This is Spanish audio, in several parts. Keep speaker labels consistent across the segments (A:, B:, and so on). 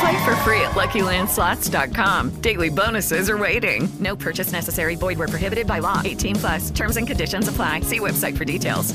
A: Play for free at LuckyLandSlots.com. Daily bonuses are waiting. No purchase necessary. Void where prohibited by law. 18 plus. Terms and conditions apply. See website for details.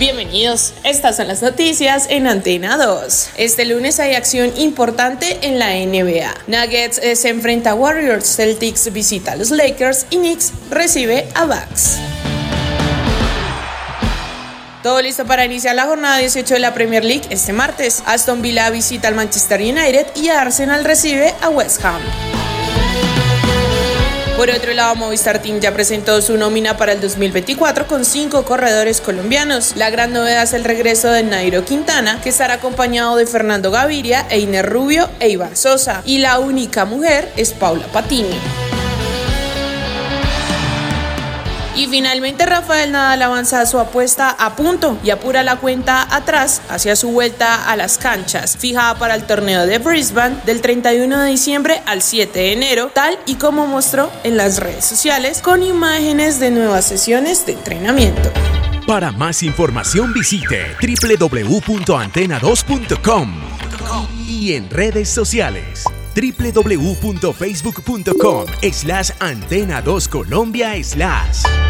B: Bienvenidos, estas son las noticias en Antena 2. Este lunes hay acción importante en la NBA. Nuggets eh, se enfrenta a Warriors, Celtics visita a los Lakers y Knicks recibe a Bucks. Todo listo para iniciar la jornada 18 de la Premier League este martes. Aston Villa visita al Manchester United y Arsenal recibe a West Ham. Por otro lado, Movistar Team ya presentó su nómina para el 2024 con cinco corredores colombianos. La gran novedad es el regreso de Nairo Quintana, que estará acompañado de Fernando Gaviria, Einer Rubio e Iván Sosa. Y la única mujer es Paula Patini. Y finalmente Rafael Nadal avanza su apuesta a punto y apura la cuenta atrás hacia su vuelta a las canchas, fijada para el torneo de Brisbane del 31 de diciembre al 7 de enero, tal y como mostró en las redes sociales con imágenes de nuevas sesiones de entrenamiento.
C: Para más información visite www.antena2.com y en redes sociales www.facebook.com slash antena 2 Colombia slash.